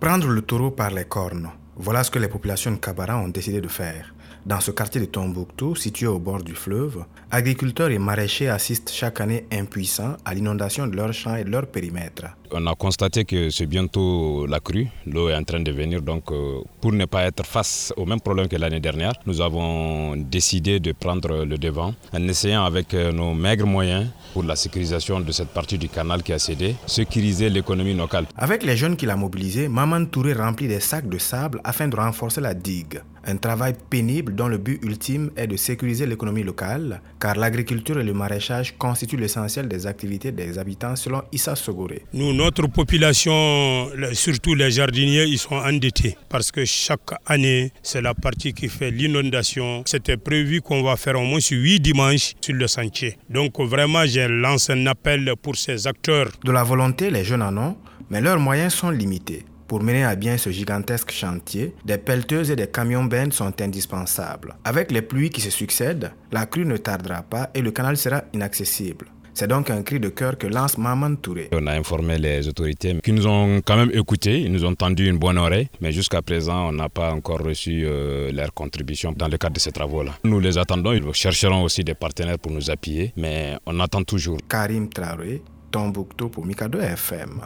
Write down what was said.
Prendre le taureau par les cornes, voilà ce que les populations de Kabara ont décidé de faire. Dans ce quartier de Tombouctou, situé au bord du fleuve, agriculteurs et maraîchers assistent chaque année impuissants à l'inondation de leurs champs et de leur périmètre. On a constaté que c'est bientôt la crue, l'eau est en train de venir, donc euh, pour ne pas être face au même problème que l'année dernière, nous avons décidé de prendre le devant en essayant avec euh, nos maigres moyens pour la sécurisation de cette partie du canal qui a cédé, sécuriser l'économie locale. Avec les jeunes qu'il a mobilisés, Maman Touré remplit des sacs de sable afin de renforcer la digue. Un travail pénible dont le but ultime est de sécuriser l'économie locale, car l'agriculture et le maraîchage constituent l'essentiel des activités des habitants selon Issa Sogoré. Nous, notre population, surtout les jardiniers, ils sont endettés parce que chaque année, c'est la partie qui fait l'inondation. C'était prévu qu'on va faire au moins 8 dimanches sur le sentier. Donc vraiment, j'ai lancé un appel pour ces acteurs. De la volonté, les jeunes en ont, mais leurs moyens sont limités. Pour mener à bien ce gigantesque chantier, des pelleteuses et des camions bennes sont indispensables. Avec les pluies qui se succèdent, la crue ne tardera pas et le canal sera inaccessible. C'est donc un cri de cœur que lance Maman Touré. On a informé les autorités qui nous ont quand même écoutés, ils nous ont tendu une bonne oreille, mais jusqu'à présent, on n'a pas encore reçu euh, leur contribution dans le cadre de ces travaux-là. Nous les attendons, ils chercheront aussi des partenaires pour nous appuyer, mais on attend toujours. Karim Traoré, Tombouctou pour Mikado FM.